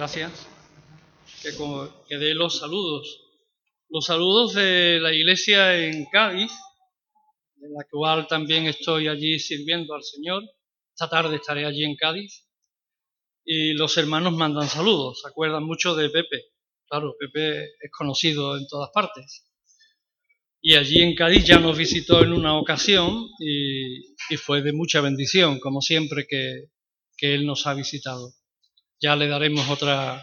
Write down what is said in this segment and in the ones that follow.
Gracias. Que, como, que dé los saludos. Los saludos de la iglesia en Cádiz, de la cual también estoy allí sirviendo al Señor. Esta tarde estaré allí en Cádiz. Y los hermanos mandan saludos. Se acuerdan mucho de Pepe. Claro, Pepe es conocido en todas partes. Y allí en Cádiz ya nos visitó en una ocasión y, fue de mucha bendición, como siempre que Él nos ha visitado. Ya le daremos otra,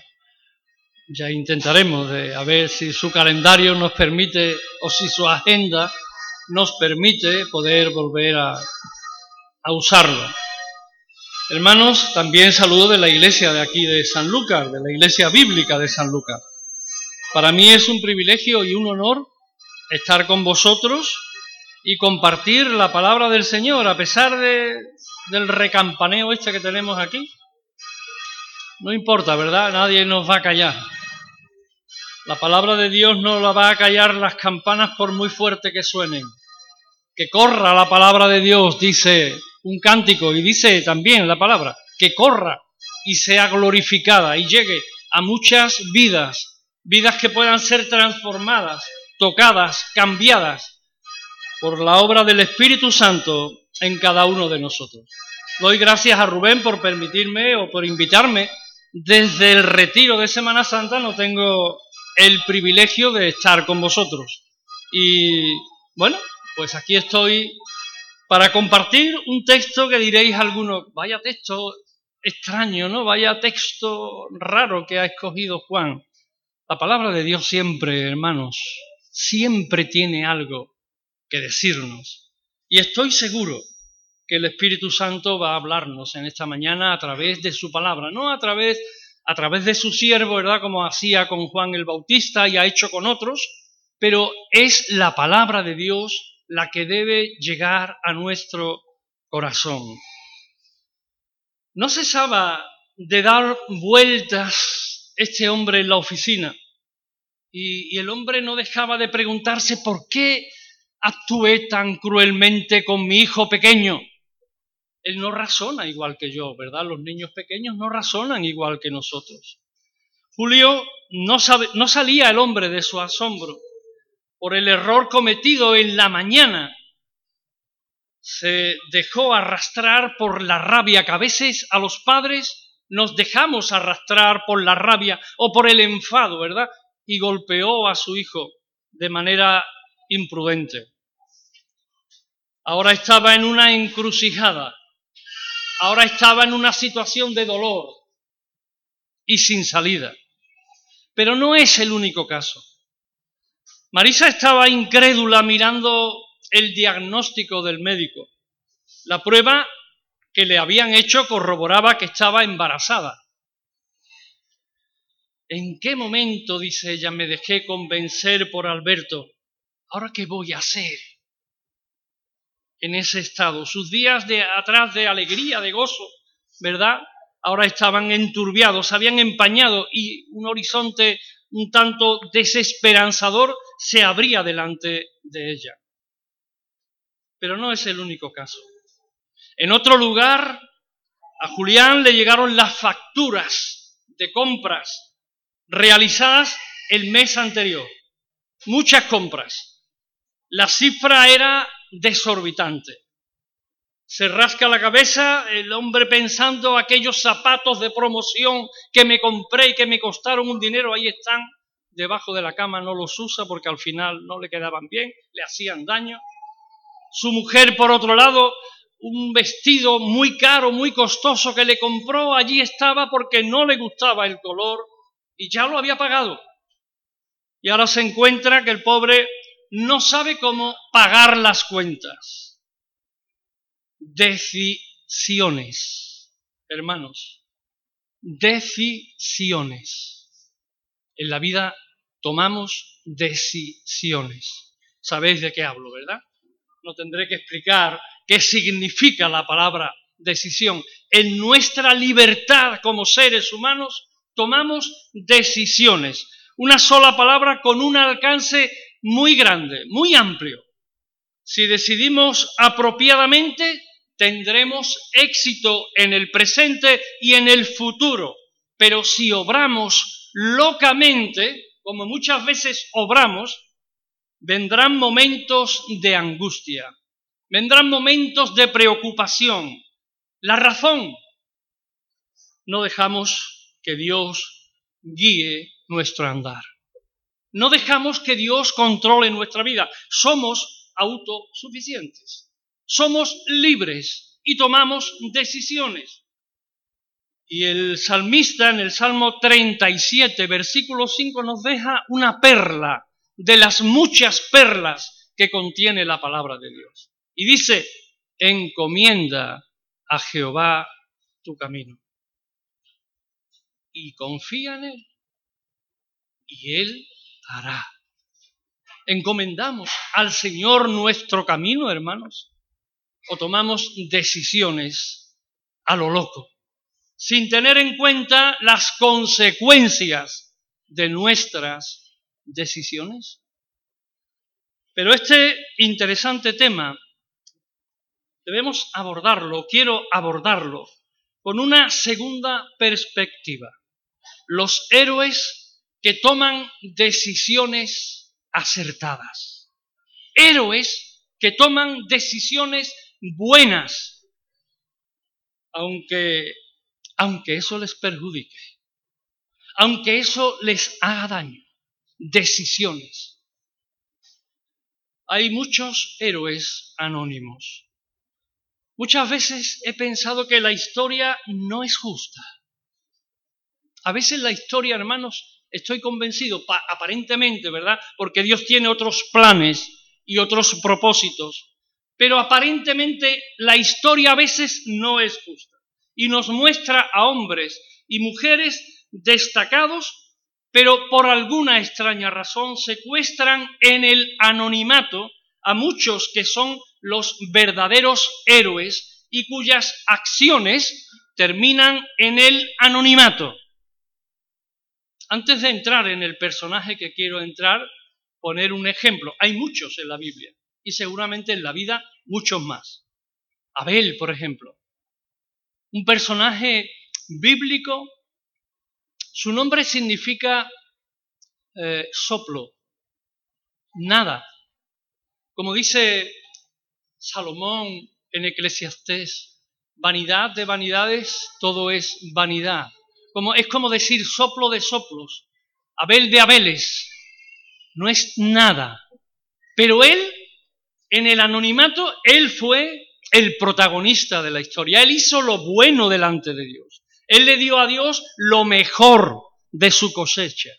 ya intentaremos de, a ver si su calendario nos permite o si su agenda nos permite poder volver a, a usarlo. Hermanos, también saludo de la iglesia de aquí de San Lucas, de la iglesia bíblica de San Lucas. Para mí es un privilegio y un honor estar con vosotros y compartir la palabra del Señor a pesar de, del recampaneo este que tenemos aquí. No importa, ¿verdad? Nadie nos va a callar. La palabra de Dios no la va a callar las campanas por muy fuerte que suenen. Que corra la palabra de Dios, dice un cántico, y dice también la palabra, que corra y sea glorificada y llegue a muchas vidas, vidas que puedan ser transformadas, tocadas, cambiadas por la obra del Espíritu Santo en cada uno de nosotros. Doy gracias a Rubén por permitirme o por invitarme. Desde el retiro de Semana Santa no tengo el privilegio de estar con vosotros. Y bueno, pues aquí estoy para compartir un texto que diréis algunos, vaya texto extraño, ¿no? Vaya texto raro que ha escogido Juan. La palabra de Dios siempre, hermanos, siempre tiene algo que decirnos. Y estoy seguro que el Espíritu Santo va a hablarnos en esta mañana a través de su palabra, no a través, a través de su siervo, ¿verdad? Como hacía con Juan el Bautista y ha hecho con otros, pero es la palabra de Dios la que debe llegar a nuestro corazón. No cesaba de dar vueltas este hombre en la oficina y, y el hombre no dejaba de preguntarse por qué actué tan cruelmente con mi hijo pequeño él no razona igual que yo, ¿verdad? Los niños pequeños no razonan igual que nosotros. Julio no, no salía el hombre de su asombro por el error cometido en la mañana. Se dejó arrastrar por la rabia que a veces a los padres nos dejamos arrastrar por la rabia o por el enfado, ¿verdad? Y golpeó a su hijo de manera imprudente. Ahora estaba en una encrucijada ahora estaba en una situación de dolor y sin salida. Pero no es el único caso. Marisa estaba incrédula mirando el diagnóstico del médico. La prueba que le habían hecho corroboraba que estaba embarazada. ¿En qué momento, dice ella, me dejé convencer por Alberto? ¿Ahora qué voy a hacer? En ese estado. Sus días de atrás de alegría, de gozo, ¿verdad? Ahora estaban enturbiados, se habían empañado y un horizonte un tanto desesperanzador se abría delante de ella. Pero no es el único caso. En otro lugar, a Julián le llegaron las facturas de compras realizadas el mes anterior. Muchas compras. La cifra era desorbitante. Se rasca la cabeza el hombre pensando aquellos zapatos de promoción que me compré y que me costaron un dinero, ahí están, debajo de la cama no los usa porque al final no le quedaban bien, le hacían daño. Su mujer, por otro lado, un vestido muy caro, muy costoso que le compró, allí estaba porque no le gustaba el color y ya lo había pagado. Y ahora se encuentra que el pobre no sabe cómo pagar las cuentas. Decisiones, hermanos, decisiones. En la vida tomamos decisiones. Sabéis de qué hablo, ¿verdad? No tendré que explicar qué significa la palabra decisión. En nuestra libertad como seres humanos tomamos decisiones. Una sola palabra con un alcance muy grande, muy amplio. Si decidimos apropiadamente, tendremos éxito en el presente y en el futuro. Pero si obramos locamente, como muchas veces obramos, vendrán momentos de angustia, vendrán momentos de preocupación. La razón, no dejamos que Dios guíe nuestro andar. No dejamos que Dios controle nuestra vida. Somos autosuficientes. Somos libres y tomamos decisiones. Y el salmista en el Salmo 37, versículo 5, nos deja una perla de las muchas perlas que contiene la palabra de Dios. Y dice, encomienda a Jehová tu camino. Y confía en Él. Y Él ¿Encomendamos al Señor nuestro camino, hermanos? ¿O tomamos decisiones a lo loco? sin tener en cuenta las consecuencias de nuestras decisiones. Pero este interesante tema debemos abordarlo, quiero abordarlo, con una segunda perspectiva. Los héroes que toman decisiones acertadas. Héroes que toman decisiones buenas, aunque aunque eso les perjudique, aunque eso les haga daño, decisiones. Hay muchos héroes anónimos. Muchas veces he pensado que la historia no es justa. A veces la historia, hermanos, estoy convencido, aparentemente, ¿verdad? Porque Dios tiene otros planes y otros propósitos, pero aparentemente la historia a veces no es justa y nos muestra a hombres y mujeres destacados, pero por alguna extraña razón secuestran en el anonimato a muchos que son los verdaderos héroes y cuyas acciones terminan en el anonimato. Antes de entrar en el personaje que quiero entrar, poner un ejemplo. Hay muchos en la Biblia y seguramente en la vida muchos más. Abel, por ejemplo un personaje bíblico. Su nombre significa eh, soplo, nada. Como dice Salomón en Eclesiastés, vanidad de vanidades, todo es vanidad. Es como decir soplo de soplos, Abel de Abeles, no es nada. Pero él, en el anonimato, él fue el protagonista de la historia. Él hizo lo bueno delante de Dios. Él le dio a Dios lo mejor de su cosecha.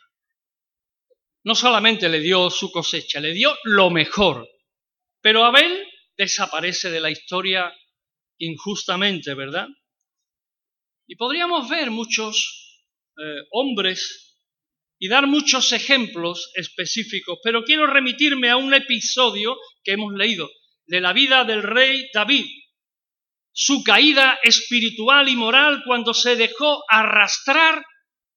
No solamente le dio su cosecha, le dio lo mejor. Pero Abel desaparece de la historia injustamente, ¿verdad? Y podríamos ver muchos eh, hombres y dar muchos ejemplos específicos, pero quiero remitirme a un episodio que hemos leído de la vida del rey David, su caída espiritual y moral cuando se dejó arrastrar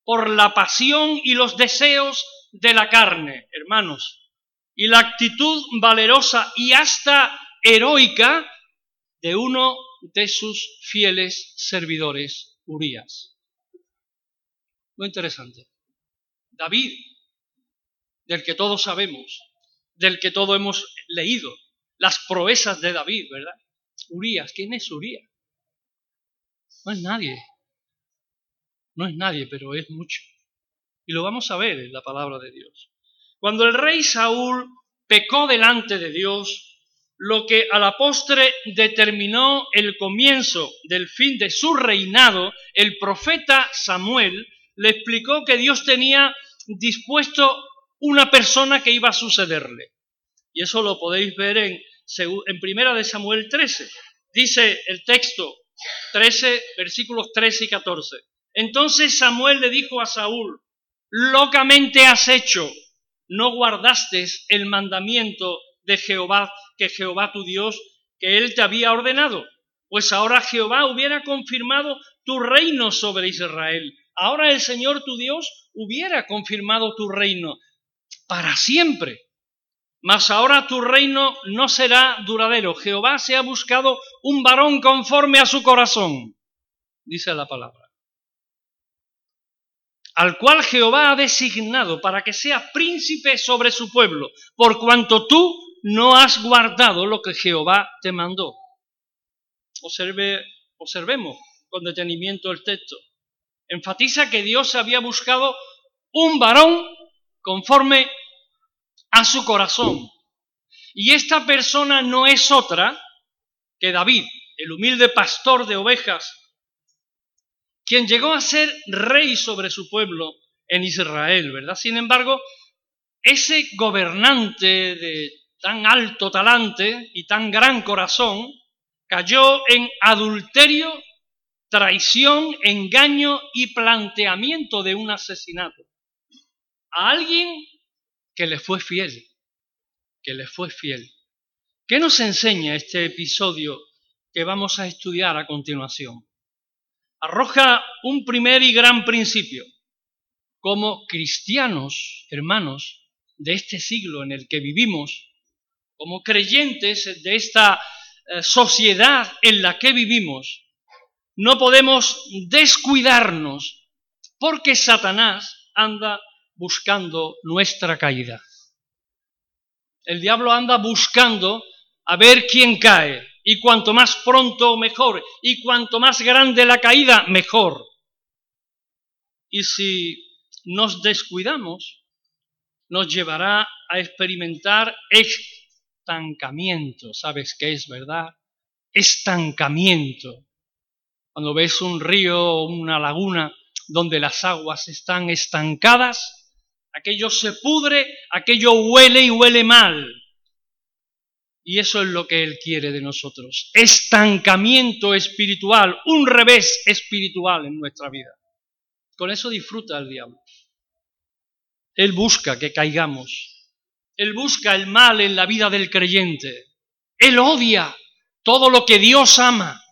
por la pasión y los deseos de la carne, hermanos, y la actitud valerosa y hasta heroica de uno de sus fieles servidores, Urias. Muy interesante. David, del que todos sabemos, del que todos hemos leído, las proezas de David, ¿verdad? Urias, ¿quién es Urias? No es nadie. No es nadie, pero es mucho. Y lo vamos a ver en la palabra de Dios. Cuando el rey Saúl pecó delante de Dios, lo que a la postre determinó el comienzo del fin de su reinado, el profeta Samuel le explicó que Dios tenía dispuesto una persona que iba a sucederle. Y eso lo podéis ver en en primera de Samuel 13. Dice el texto 13, versículos 13 y 14. Entonces Samuel le dijo a Saúl, locamente has hecho, no guardaste el mandamiento de Jehová, que Jehová tu Dios, que él te había ordenado. Pues ahora Jehová hubiera confirmado tu reino sobre Israel. Ahora el Señor tu Dios hubiera confirmado tu reino para siempre. Mas ahora tu reino no será duradero. Jehová se ha buscado un varón conforme a su corazón, dice la palabra. al cual Jehová ha designado para que sea príncipe sobre su pueblo, por cuanto tú no has guardado lo que Jehová te mandó. Observe, observemos con detenimiento el texto. Enfatiza que Dios había buscado un varón conforme a su corazón. Y esta persona no es otra que David, el humilde pastor de ovejas, quien llegó a ser rey sobre su pueblo en Israel, ¿verdad? Sin embargo, ese gobernante de tan alto talante y tan gran corazón cayó en adulterio, traición, engaño y planteamiento de un asesinato. A alguien que le fue fiel, que le fue fiel. ¿Qué nos enseña este episodio que vamos a estudiar a continuación? Arroja un primer y gran principio. Como cristianos, hermanos, de este siglo en el que vivimos, como creyentes de esta eh, sociedad en la que vivimos, no podemos descuidarnos porque Satanás anda buscando nuestra caída. El diablo anda buscando a ver quién cae, y cuanto más pronto mejor, y cuanto más grande la caída mejor. Y si nos descuidamos, nos llevará a experimentar estancamiento. ¿Sabes qué es verdad? Estancamiento. Cuando ves un río o una laguna donde las aguas están estancadas, aquello se pudre, aquello huele y huele mal. Y eso es lo que Él quiere de nosotros. Estancamiento espiritual, un revés espiritual en nuestra vida. Con eso disfruta el diablo. Él busca que caigamos. Él busca el mal en la vida del creyente. Él odia todo lo que Dios ama.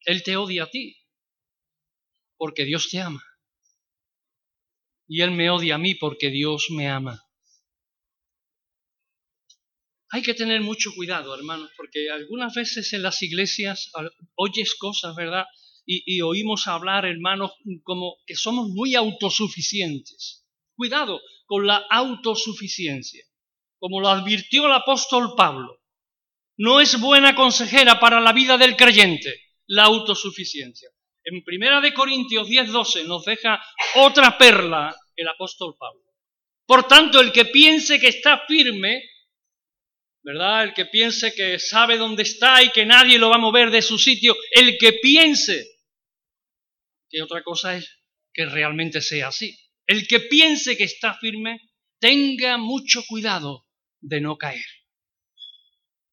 Él te odia a ti, porque Dios te ama. Y Él me odia a mí porque Dios me ama. Hay que tener mucho cuidado, hermanos, porque algunas veces en las iglesias oyes cosas, ¿verdad? Y, oímos hablar, hermanos, como que somos muy autosuficientes. Cuidado con la autosuficiencia, como lo advirtió el apóstol Pablo. No es buena consejera para la vida del creyente la autosuficiencia. En Primera de Corintios 10:12 nos deja otra perla el apóstol Pablo. Por tanto, el que piense que está firme ¿verdad? El que piense que sabe dónde está y que nadie lo va a mover de su sitio, el que piense, que otra cosa es que realmente sea así. El que piense que está firme, tenga mucho cuidado de no caer.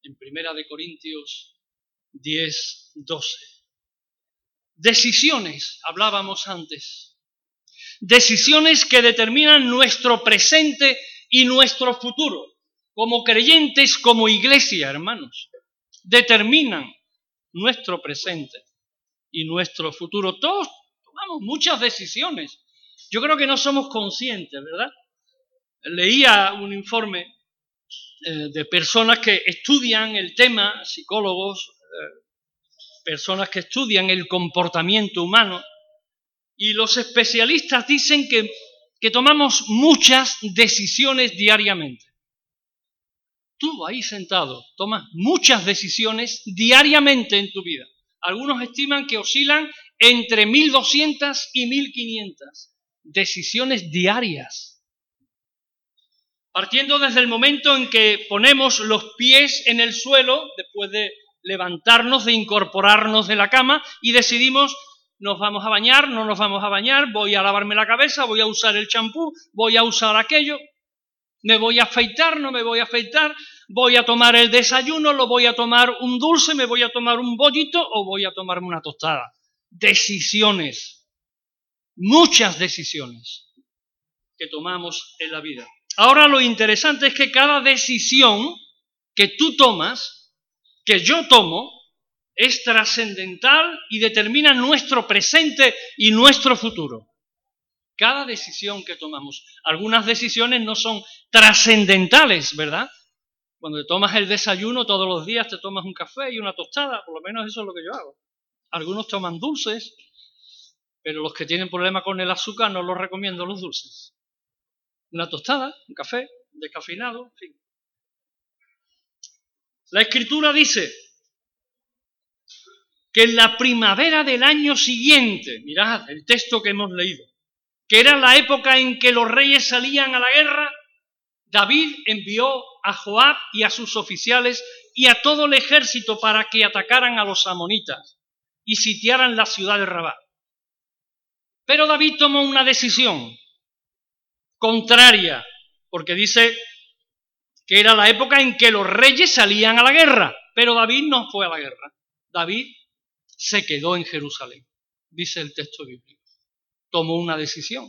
En Primera de Corintios 10, 12. Decisiones, hablábamos antes. Decisiones que determinan nuestro presente y nuestro futuro como creyentes, como iglesia, hermanos, determinan nuestro presente y nuestro futuro. Todos tomamos muchas decisiones. Yo creo que no somos conscientes, ¿verdad? Leía un informe eh, de personas que estudian el tema, psicólogos, eh, personas que estudian el comportamiento humano, y los especialistas dicen que, que tomamos muchas decisiones diariamente tú ahí sentado tomas muchas decisiones diariamente en tu vida. Algunos estiman que oscilan entre 1.200 y 1.500 decisiones diarias. Partiendo desde el momento en que ponemos los pies en el suelo, después de levantarnos, de incorporarnos de la cama, y decidimos, nos vamos a bañar, no nos vamos a bañar, voy a lavarme la cabeza, voy a usar el champú, voy a usar aquello, me voy a afeitar, no me voy a afeitar, voy a tomar el desayuno, lo voy a tomar un dulce, me voy a tomar un bollito o voy a tomarme una tostada. Decisiones, muchas decisiones que tomamos en la vida. Ahora lo interesante es que cada decisión que tú tomas, que yo tomo, es trascendental y determina nuestro presente y nuestro futuro. Cada decisión que tomamos. Algunas decisiones no son trascendentales, ¿verdad? Cuando te tomas el desayuno todos los días, te tomas un café y una tostada, por lo menos eso es lo que yo hago. Algunos toman dulces, Pero los que tienen problema con el azúcar no los recomiendo los dulces. Una tostada, un café, descafeinado, en fin. La escritura dice que en la primavera del año siguiente, mirad el texto que hemos leído, que era la época en que los reyes salían a la guerra, David envió a Joab y a sus oficiales y a todo el ejército para que atacaran a los amonitas y sitiaran la ciudad de Rabat. Pero David tomó una decisión contraria, porque dice que era la época en que los reyes salían a la guerra, pero David no fue a la guerra. David se quedó en Jerusalén, dice el texto bíblico. Tomó una decisión.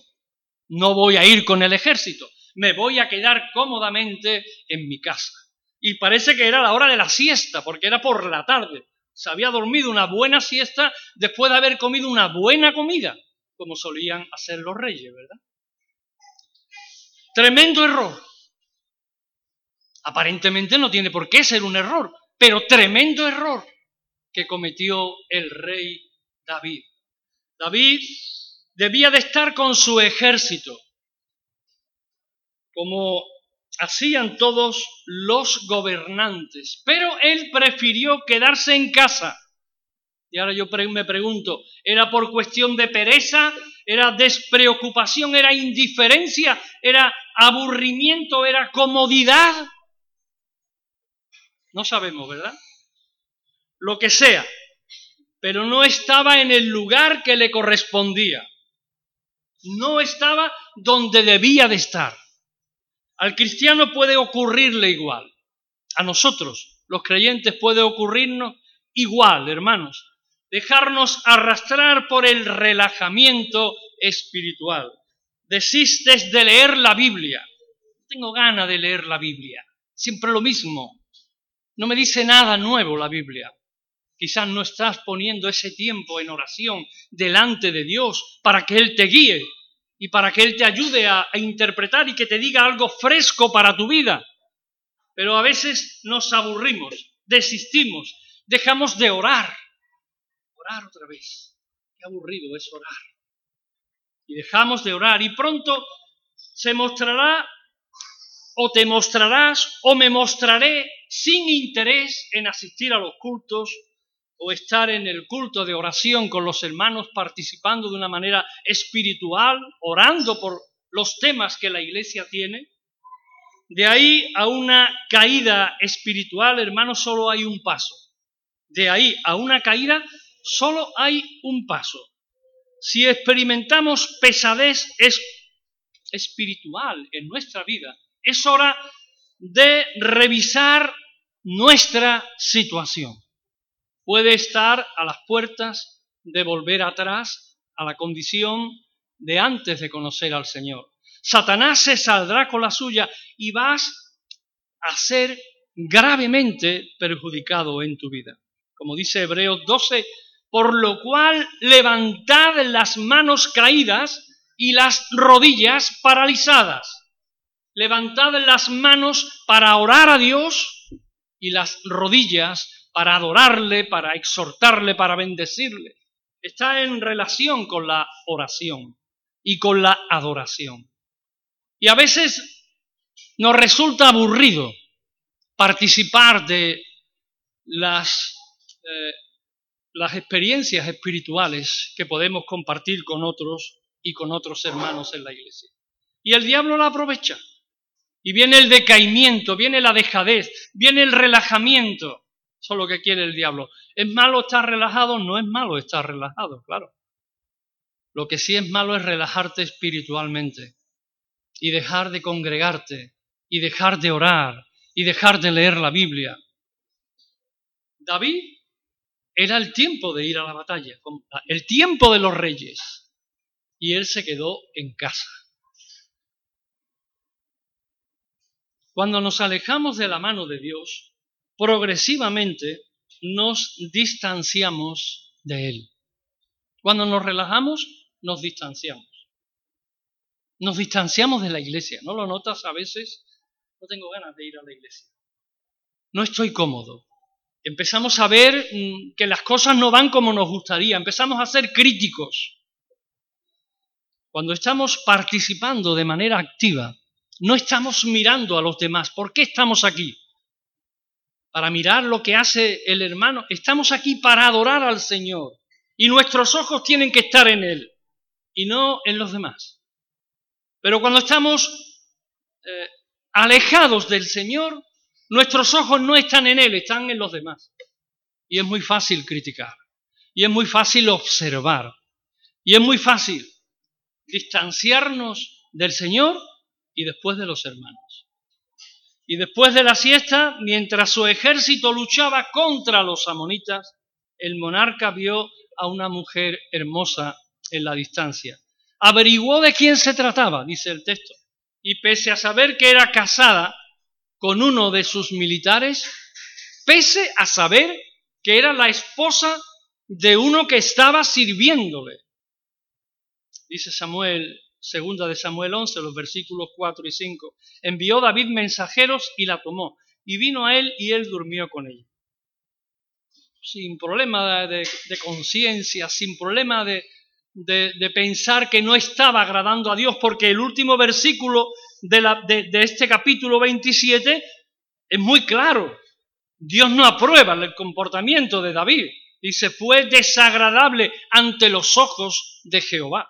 No voy a ir con el ejército, me voy a quedar cómodamente en mi casa. Y parece que era la hora de la siesta, porque era por la tarde. Se había dormido una buena siesta después de haber comido una buena comida, como solían hacer los reyes, ¿verdad? Tremendo error. Aparentemente no tiene por qué ser un error, pero tremendo error que cometió el rey David. David debía de estar con su ejército, como hacían todos los gobernantes, pero él prefirió quedarse en casa. Y ahora yo me pregunto, ¿era por cuestión de pereza? ¿Era despreocupación? ¿Era indiferencia? ¿Era aburrimiento? ¿Era comodidad? No sabemos, ¿verdad? Lo que sea, pero no estaba en el lugar que le correspondía. No estaba donde debía de estar. Al cristiano puede ocurrirle igual. A nosotros, los creyentes, puede ocurrirnos igual, hermanos. Dejarnos arrastrar por el relajamiento espiritual. Desistes de leer la Biblia. tengo ganas de leer la Biblia. Siempre lo mismo. No me dice nada nuevo la Biblia. Quizás no estás poniendo ese tiempo en oración delante de Dios para que Él te guíe y para que Él te ayude a, interpretar y que te diga algo fresco para tu vida. Pero a veces nos aburrimos, desistimos, dejamos de orar. Orar otra vez. Qué aburrido es orar. Y dejamos de orar y pronto se mostrará o te mostrarás o me mostraré sin interés en asistir a los cultos o estar en el culto de oración con los hermanos participando de una manera espiritual, orando por los temas que la iglesia tiene. De ahí a una caída espiritual, hermanos, solo hay un paso. De ahí a una caída solo hay un paso. Si experimentamos pesadez espiritual en nuestra vida, es hora de revisar nuestra situación puede estar a las puertas de volver atrás a la condición de antes de conocer al Señor. Satanás se saldrá con la suya y vas a ser gravemente perjudicado en tu vida. Como dice Hebreos 12, por lo cual levantad las manos caídas y las rodillas paralizadas. Levantad las manos para orar a Dios y las rodillas para adorarle, para exhortarle, para bendecirle. Está en relación con la oración y con la adoración. Y a veces nos resulta aburrido participar de las, eh, las experiencias espirituales que podemos compartir con otros y con otros hermanos en la iglesia. Y el diablo la aprovecha. Y viene el decaimiento, viene la dejadez, viene el relajamiento. Eso es lo que quiere el diablo. ¿Es malo estar relajado? No es malo estar relajado, claro. Lo que sí es malo es relajarte espiritualmente y dejar de congregarte y dejar de orar y dejar de leer la Biblia. David era el tiempo de ir a la batalla, el tiempo de los reyes, y él se quedó en casa. Cuando nos alejamos de la mano de Dios, progresivamente nos distanciamos de Él. Cuando nos relajamos, nos distanciamos. Nos distanciamos de la iglesia. ¿No lo notas a veces? No tengo ganas de ir a la iglesia. No estoy cómodo. Empezamos a ver mm, que las cosas no van como nos gustaría. Empezamos a ser críticos. cuando estamos participando de manera activa, no estamos mirando a los demás. ¿Por qué estamos aquí? Para mirar lo que hace el hermano. Estamos aquí para adorar al Señor. Y nuestros ojos tienen que estar en Él y no en los demás. Pero cuando estamos eh, alejados del Señor, nuestros ojos no están en Él, están en los demás. Y es muy fácil criticar. Y es muy fácil observar. Y es muy fácil distanciarnos del Señor y después de los hermanos. Y después de la siesta, mientras su ejército luchaba contra los amonitas, el monarca vio a una mujer hermosa en la distancia. Averiguó de quién se trataba, dice el texto, y pese a saber que era casada con uno de sus militares, pese a saber que era la esposa de uno que estaba sirviéndole. Dice Samuel, segunda de Samuel 11, los versículos 4 y 5. Envió David mensajeros y la tomó, y vino a él y él durmió con ella sin problema de, conciencia, sin problema de, de, pensar que no estaba agradando a Dios, porque el último versículo de, este capítulo 27 es muy claro. Dios no aprueba el comportamiento de David. Dice, fue desagradable ante los ojos de Jehová.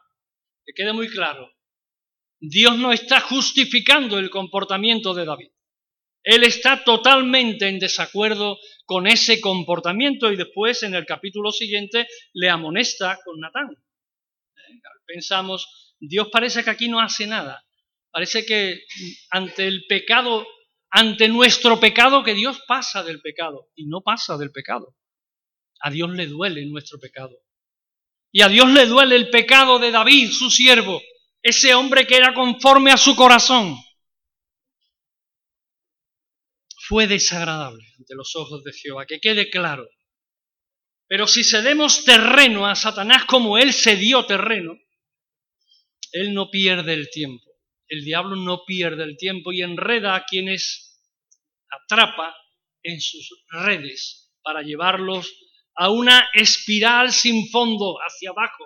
Que quede muy claro. Dios no está justificando el comportamiento de David. Él está totalmente en desacuerdo con ese comportamiento y después en el capítulo siguiente le amonesta con Natán. Pensamos, Dios parece que aquí no hace nada. Parece que ante el pecado, ante nuestro pecado, que Dios pasa del pecado y no pasa del pecado. A Dios le duele nuestro pecado. Y a Dios le duele el pecado de David, su siervo, ese hombre que era conforme a su corazón fue desagradable ante los ojos de Jehová, que quede claro. Pero si cedemos terreno a Satanás como él se dio terreno, él no pierde el tiempo. El diablo no pierde el tiempo y enreda a quienes atrapa en sus redes para llevarlos a una espiral sin fondo hacia abajo.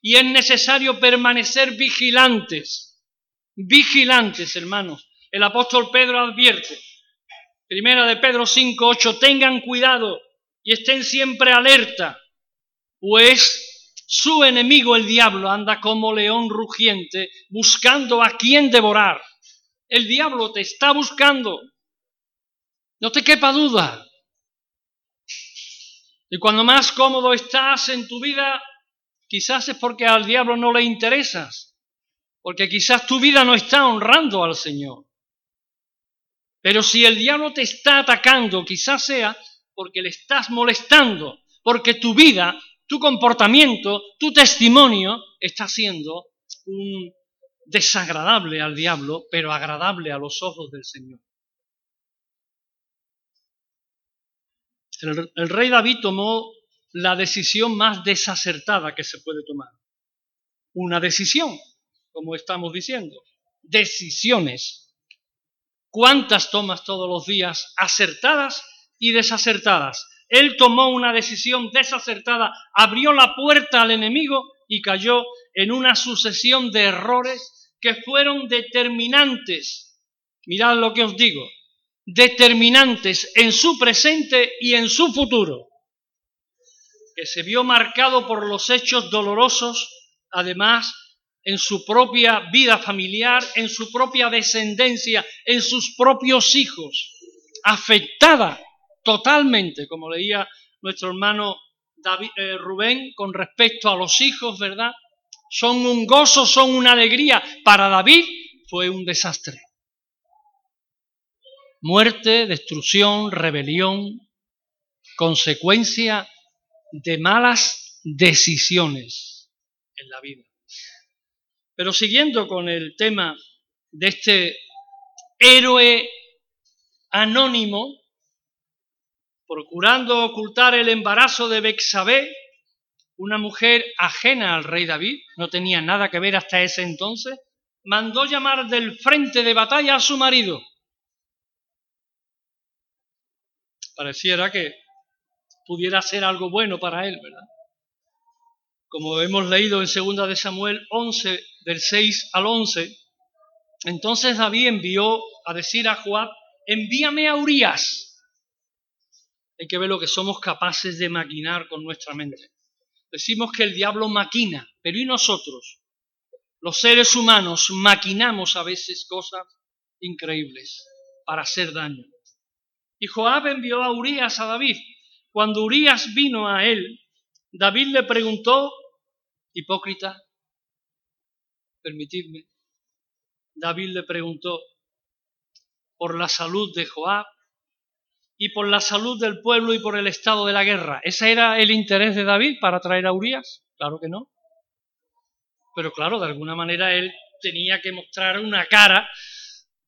Y es necesario permanecer vigilantes, vigilantes, hermanos. El apóstol Pedro advierte, Primera de Pedro 5, 8, tengan cuidado y estén siempre alerta, pues su enemigo el diablo anda como león rugiente buscando a quien devorar. El diablo te está buscando. No te quepa duda. Y cuando más cómodo estás en tu vida, quizás es porque al diablo no le interesas, porque quizás tu vida no está honrando al Señor. Pero si el diablo te está atacando, quizás sea porque le estás molestando, porque tu vida, tu comportamiento, tu testimonio está siendo un desagradable al diablo, pero agradable a los ojos del Señor. El, el, rey David tomó la decisión más desacertada que se puede tomar. Una decisión, como estamos diciendo. Decisiones. ¿Cuántas tomas todos los días acertadas y desacertadas? Él tomó una decisión desacertada, abrió la puerta al enemigo y cayó en una sucesión de errores que fueron determinantes. Mirad lo que os digo, determinantes en su presente y en su futuro, que se vio marcado por los hechos dolorosos, además en su propia vida familiar, en su propia descendencia, en sus propios hijos, afectada totalmente, como leía nuestro hermano David, eh, Rubén, con respecto a los hijos, ¿verdad? Son un gozo, son una alegría. Para David fue un desastre. Muerte, destrucción, rebelión, consecuencia de malas decisiones en la vida. Pero siguiendo con el tema de este héroe anónimo, procurando ocultar el embarazo de Bexabé, una mujer ajena al rey David, no tenía nada que ver hasta ese entonces, mandó llamar del frente de batalla a su marido. Pareciera que pudiera ser algo bueno para él, ¿verdad? como hemos leído en 2 de Samuel 11, del 6 al 11, entonces David envió a decir a Joab, envíame a Urias. Hay que ver lo que somos capaces de maquinar con nuestra mente. Decimos que el diablo maquina, pero ¿y nosotros? Los seres humanos maquinamos a veces cosas increíbles para hacer daño. Y Joab envió a Urias a David. Cuando Urias vino a él, David le preguntó, hipócrita, permitidme, David le preguntó por la salud de Joab y por la salud del pueblo y por el estado de la guerra. ¿Ese era el interés de David para traer a Urias? Claro que no. Pero claro, de alguna manera él tenía que mostrar una cara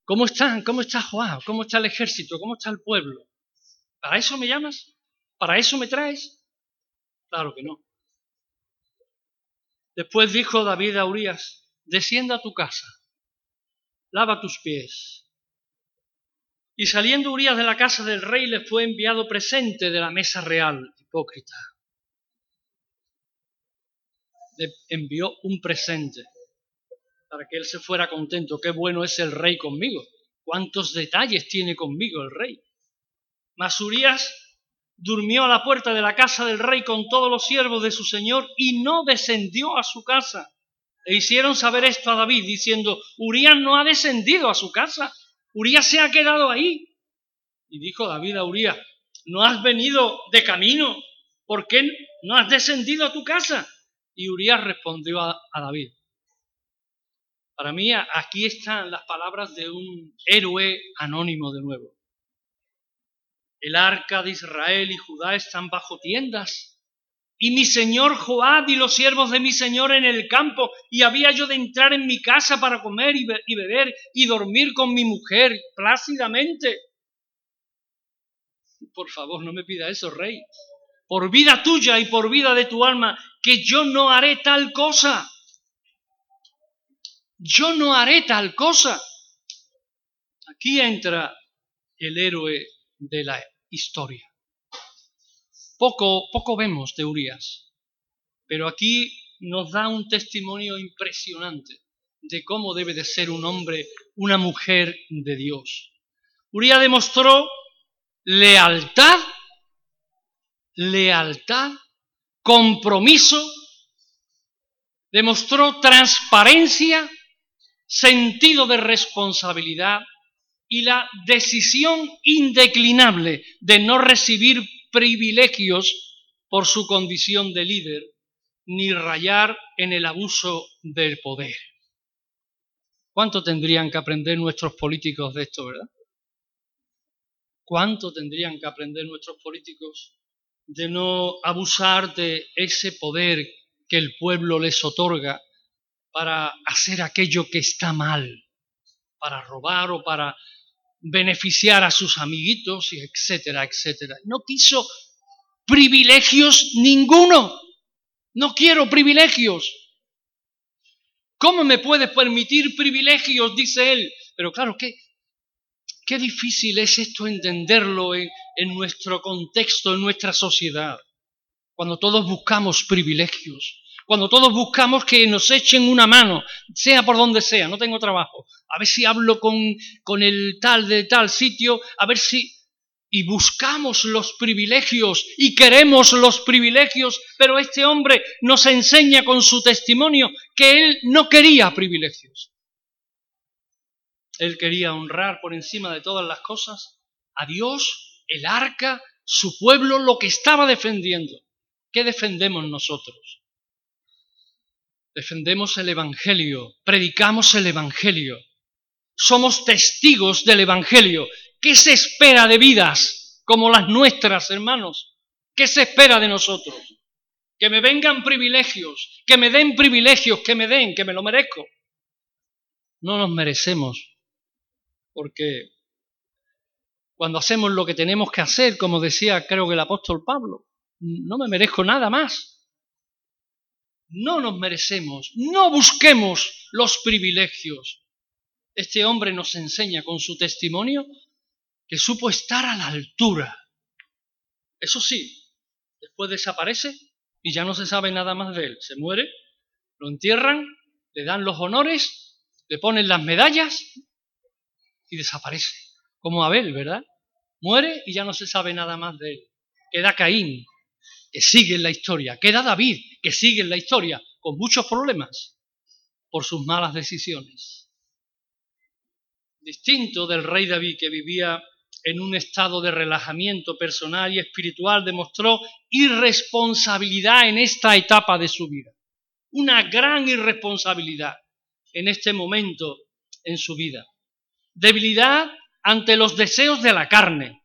¿Cómo están? ¿Cómo está Joab? ¿Cómo está el ejército? ¿Cómo está el pueblo? ¿Para eso me llamas? ¿Para eso me traes? Claro que no. Después dijo David a Urias, descienda a tu casa, lava tus pies. Y saliendo Urias de la casa del rey le fue enviado presente de la mesa real, hipócrita. Le envió un presente para que él se fuera contento. Qué bueno es el rey conmigo. Cuántos detalles tiene conmigo el rey. Mas durmió a la puerta de la casa del rey con todos los siervos de su señor y no descendió a su casa. E hicieron saber esto a David, diciendo, Urias no ha descendido a su casa, Urias se ha quedado ahí. Y dijo David a Urias, ¿no has venido de camino? ¿Por qué no has descendido a tu casa? Y Urias respondió a David, para mí aquí están las palabras de un héroe anónimo de nuevo. El arca de Israel y Judá están bajo tiendas. Y mi señor Joab y los siervos de mi señor en el campo, y había yo de entrar en mi casa para comer y, y beber y dormir con mi mujer plácidamente. Por favor, no me pida eso, rey. Por vida tuya y por vida de tu alma, que yo no haré tal cosa yo no haré tal cosa. Aquí entra el héroe de la historia. Poco, poco vemos de Urias, pero aquí nos da un testimonio impresionante de cómo debe de ser un hombre, una mujer de Dios. Urias demostró lealtad, lealtad, compromiso, demostró transparencia, sentido de responsabilidad y la decisión indeclinable de no recibir privilegios por su condición de líder, ni rayar en el abuso del poder. ¿Cuánto tendrían que aprender nuestros políticos de esto, verdad? ¿Cuánto tendrían que aprender nuestros políticos de no abusar de ese poder que el pueblo les otorga para hacer aquello que está mal, para robar o para beneficiar a sus amiguitos, etcétera, etcétera. No quiso privilegios ninguno. No quiero privilegios. ¿Cómo me puedes permitir privilegios? dice él. Pero claro, qué, qué difícil es esto entenderlo en, en nuestro contexto, en nuestra sociedad, cuando todos buscamos privilegios cuando todos buscamos que nos echen una mano, sea por donde sea, no tengo trabajo, a ver si hablo con, con el tal de tal sitio, a ver si... Y buscamos los privilegios y queremos los privilegios, pero este hombre nos enseña con su testimonio que él no quería privilegios. Él quería honrar por encima de todas las cosas a Dios, el arca, su pueblo, lo que estaba defendiendo. ¿Qué defendemos nosotros? Defendemos el Evangelio, predicamos el Evangelio, somos testigos del Evangelio. ¿Qué se espera de vidas como las nuestras, hermanos? ¿Qué se espera de nosotros? Que me vengan privilegios, que me den privilegios, que me den, que me lo merezco. No nos merecemos, porque cuando hacemos lo que tenemos que hacer, como decía creo que el apóstol Pablo, no me merezco nada más no nos merecemos, no busquemos los privilegios. Este hombre nos enseña con su testimonio que supo estar a la altura. Eso sí, después desaparece y ya no se sabe nada más de él. Se muere, lo entierran, le dan los honores, le ponen las medallas y desaparece. Como Abel, ¿verdad? Muere y ya no se sabe nada más de él. Queda Caín, que sigue en la historia. Queda David, que sigue en la historia, con muchos problemas por sus malas decisiones. Distinto del rey David, que vivía en un estado de relajamiento personal y espiritual, demostró irresponsabilidad en esta etapa de su vida. Una gran irresponsabilidad en este momento en su vida. Debilidad ante los deseos de la carne.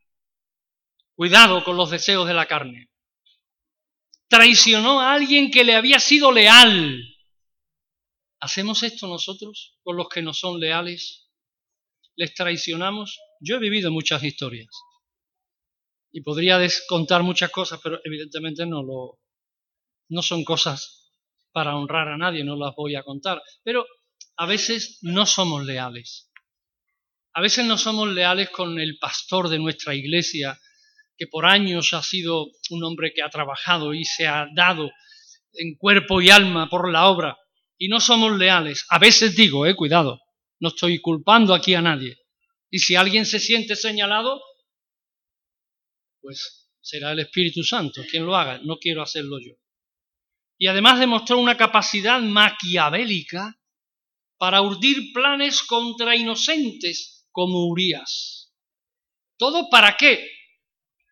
Cuidado con los deseos de la carne. Traicionó a alguien que le había sido leal. ¿Hacemos esto nosotros con los que no son leales? ¿Les traicionamos? Yo he vivido muchas historias y podría contar muchas cosas, pero evidentemente no lo no son cosas para honrar a nadie, no las voy a contar, pero a veces no somos leales. A veces no somos leales con el pastor de nuestra iglesia, que por años ha sido un hombre que ha trabajado y se ha dado en cuerpo y alma por la obra, y no somos leales. A veces digo, eh, cuidado, no estoy culpando aquí a nadie. Y si alguien se siente señalado, pues será el Espíritu Santo quien lo haga, no quiero hacerlo yo. Y además demostró una capacidad maquiavélica para urdir planes contra inocentes como Urias. ¿Todo para qué?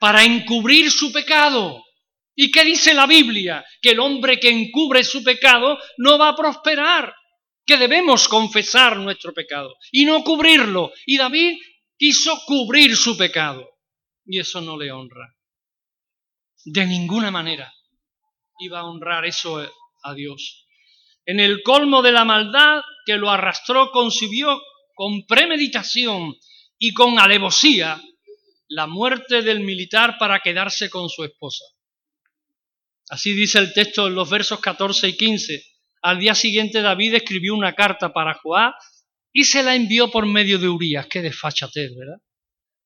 Para encubrir su pecado. ¿Y qué dice la Biblia? Que el hombre que encubre su pecado no va a prosperar que debemos confesar nuestro pecado y no cubrirlo. Y David quiso cubrir su pecado y eso no le honra. De ninguna manera iba a honrar eso a Dios. En el colmo de la maldad que lo arrastró, concibió con premeditación y con alevosía la muerte del militar para quedarse con su esposa. Así dice el texto en los versos 14 y 15 al día siguiente David escribió una carta para Joab y se la envió por medio de Urias. Qué desfachatez, ¿verdad?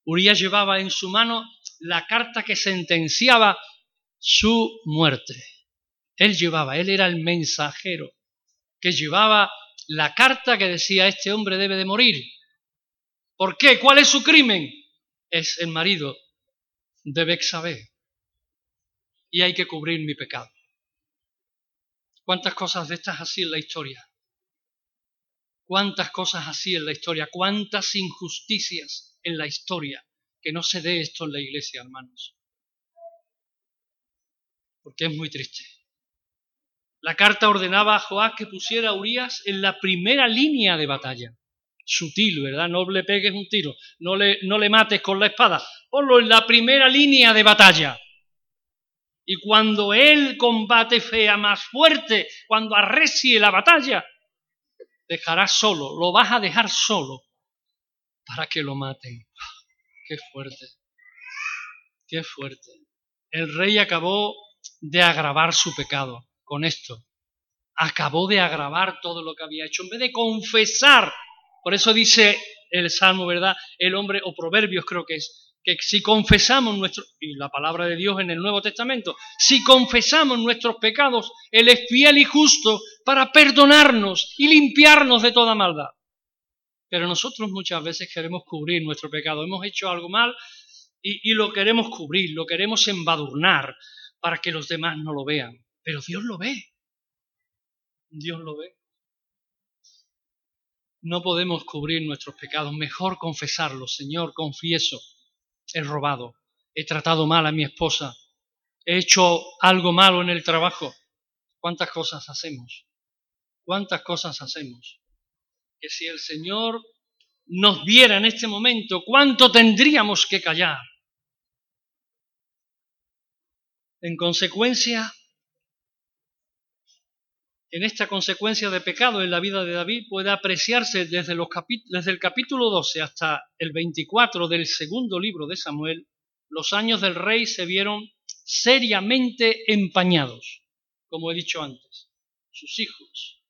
Urias llevaba en su mano la carta que sentenciaba su muerte. Él llevaba, él era el mensajero que llevaba la carta que decía este hombre debe de morir. ¿Por qué? ¿Cuál es su crimen? Es el marido de Bexabé. Y hay que cubrir mi pecado. ¿Cuántas cosas de estas así en la historia? ¿Cuántas cosas así en la historia? ¿Cuántas injusticias en la historia? Que no se dé esto en la iglesia, hermanos. Porque es muy triste. La carta ordenaba a Joás que pusiera a Urias en la primera línea de batalla. Sutil, ¿verdad? No le pegues un tiro, no le, no le mates con la espada. Ponlo en la primera línea de batalla. Y cuando el combate fea más fuerte, cuando arrecie la batalla, dejarás solo, lo vas a dejar solo para que lo maten. Qué fuerte, qué fuerte. El rey acabó de agravar su pecado con esto. Acabó de agravar todo lo que había hecho. En vez de confesar, por eso dice el Salmo, ¿verdad? El hombre, o Proverbios creo que es, que si confesamos nuestro, y la palabra de Dios en el Nuevo Testamento, si confesamos nuestros pecados, Él es fiel y justo para perdonarnos y limpiarnos de toda maldad. Pero nosotros muchas veces queremos cubrir nuestro pecado. Hemos hecho algo mal y, y lo queremos cubrir, lo queremos embadurnar para que los demás no lo vean. Pero Dios lo ve. Dios lo ve. No podemos cubrir nuestros pecados, mejor confesarlos. Señor, confieso he robado, he tratado mal a mi esposa, he hecho algo malo en el trabajo. ¿Cuántas cosas hacemos? ¿Cuántas cosas hacemos? Que si el Señor nos viera en este momento, ¿cuánto tendríamos que callar? En consecuencia, en esta consecuencia de pecado en la vida de David puede apreciarse desde, el capítulo 12 hasta el 24 del segundo libro de Samuel, los años del rey se vieron seriamente empañados, como he dicho antes, sus hijos.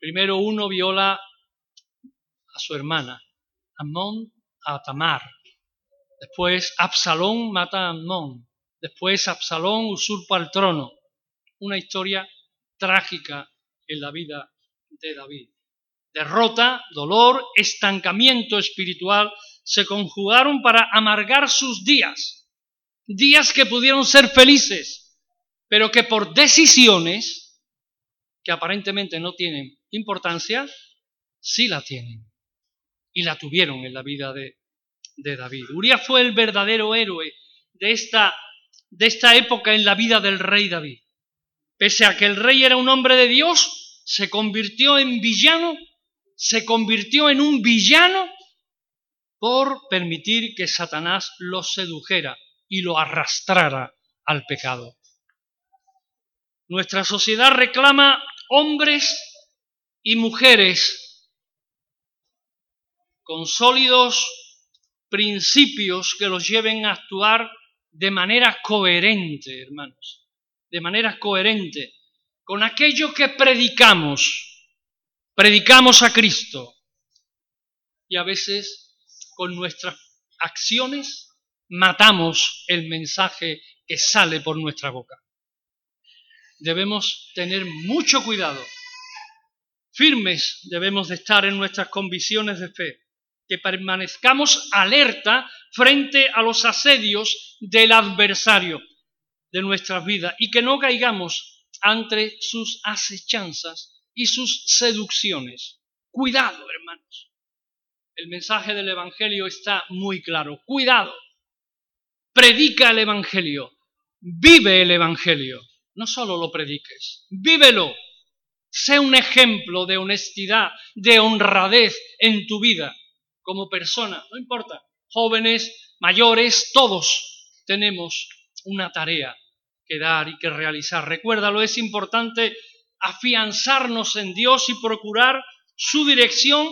Primero uno viola a su hermana, Amón a Tamar. Después Absalón mata a Amón. Después Absalón usurpa el trono. una historia trágica en la vida de David. Derrota, dolor, estancamiento espiritual se conjugaron para amargar sus días, días que pudieron ser felices, pero que por decisiones que aparentemente no tienen importancia, sí la tienen. Y la tuvieron en la vida de, David. Urias fue el verdadero héroe de esta, de esta época en la vida del rey David. Pese a que el rey era un hombre de Dios, se convirtió en villano, se convirtió en un villano por permitir que Satanás lo sedujera y lo arrastrara al pecado. Nuestra sociedad reclama hombres y mujeres con sólidos principios que los lleven a actuar de manera coherente, hermanos, de manera coherente con aquello que predicamos. Predicamos a Cristo y a veces con nuestras acciones matamos el mensaje que sale por nuestra boca. Debemos tener mucho cuidado. Firmes debemos de estar en nuestras convicciones de fe que permanezcamos alerta frente a los asedios del adversario de nuestras vidas y que no caigamos ante sus acechanzas y sus seducciones. Cuidado, hermanos. El mensaje del Evangelio está muy claro. Cuidado. Predica el Evangelio. Vive el Evangelio. No solo lo prediques, vívelo. Sé un ejemplo de honestidad, de honradez en tu vida como persona, no importa, jóvenes, mayores, todos tenemos una tarea que dar y que realizar. Recuérdalo, es importante afianzarnos en Dios y procurar su dirección,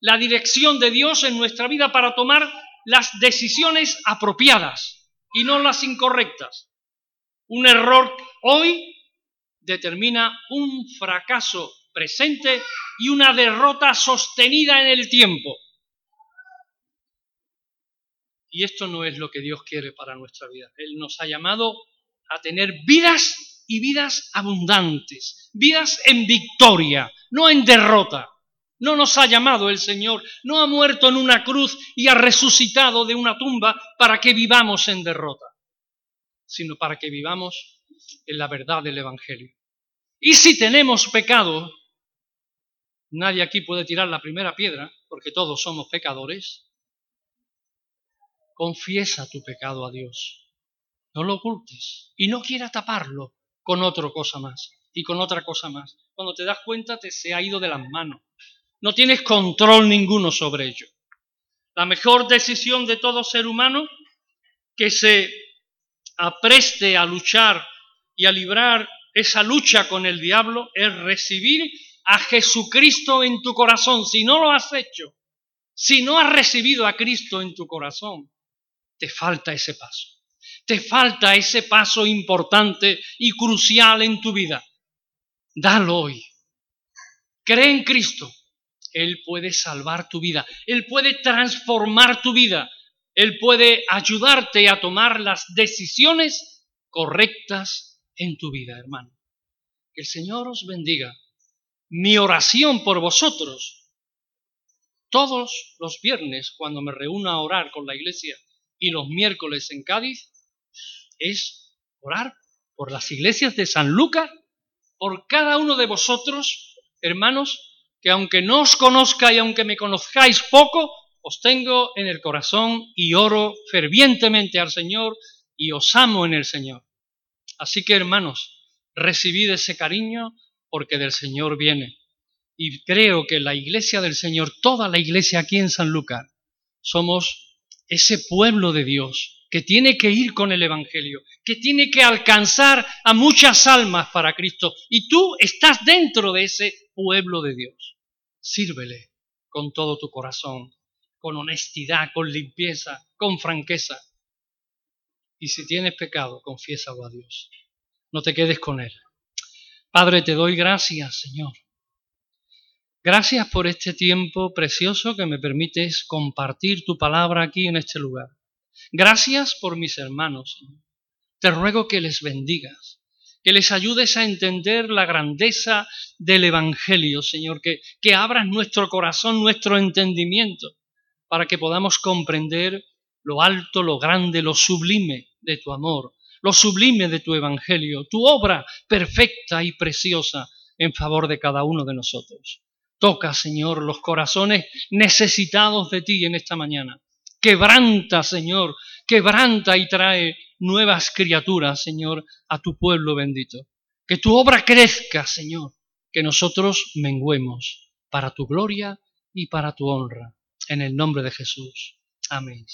la dirección de Dios en nuestra vida para tomar las decisiones apropiadas y no las incorrectas. Un error hoy determina un fracaso presente y una derrota sostenida en el tiempo. Y esto no es lo que Dios quiere para nuestra vida. Él nos ha llamado a tener vidas y vidas abundantes, vidas en victoria, no en derrota. No nos ha llamado el Señor, no ha muerto en una cruz y ha resucitado de una tumba para que vivamos en derrota, sino para que vivamos en la verdad del Evangelio. Y si tenemos pecado, nadie aquí puede tirar la primera piedra, porque todos somos pecadores, Confiesa tu pecado a Dios. No lo ocultes y no quiera taparlo con otra cosa más y con otra cosa más. Cuando te das cuenta te se ha ido de las manos. No tienes control ninguno sobre ello. La mejor decisión de todo ser humano que se apreste a luchar y a librar esa lucha con el diablo es recibir a Jesucristo en tu corazón. Si no lo has hecho, si no has recibido a Cristo en tu corazón, te falta ese paso. Te falta ese paso importante y crucial en tu vida. Dalo hoy. Cree en Cristo. Él puede salvar tu vida. Él puede transformar tu vida. Él puede ayudarte a tomar las decisiones correctas en tu vida, hermano. Que el Señor os bendiga. Mi oración por vosotros, todos los viernes cuando me reúno a orar con la iglesia, y los miércoles en Cádiz es orar por las iglesias de San Lucas, por cada uno de vosotros, hermanos, que aunque no os conozca y aunque me conozcáis poco, os tengo en el corazón y oro fervientemente al Señor y os amo en el Señor. Así que, hermanos, recibid ese cariño porque del Señor viene. Y creo que la iglesia del Señor, toda la iglesia aquí en San Lucas, somos ese pueblo de Dios que tiene que ir con el Evangelio, que tiene que alcanzar a muchas almas para Cristo. Y tú estás dentro de ese pueblo de Dios. Sírvele con todo tu corazón, con honestidad, con limpieza, con franqueza. Y si tienes pecado, confiésalo a Dios. No te quedes con él. Padre, te doy gracias, Señor, Gracias por este tiempo precioso que me permites compartir tu palabra aquí en este lugar. Gracias por mis hermanos. Te ruego que les bendigas, que les ayudes a entender la grandeza del Evangelio, Señor, que, que abras nuestro corazón, nuestro entendimiento, para que podamos comprender lo alto, lo grande, lo sublime de tu amor, lo sublime de tu Evangelio, tu obra perfecta y preciosa en favor de cada uno de nosotros. Toca, Señor, los corazones necesitados de ti en esta mañana. Quebranta, Señor, quebranta y trae nuevas criaturas, Señor, a tu pueblo bendito. Que tu obra crezca, Señor, que nosotros menguemos para tu gloria y para tu honra. En el nombre de Jesús. Amén.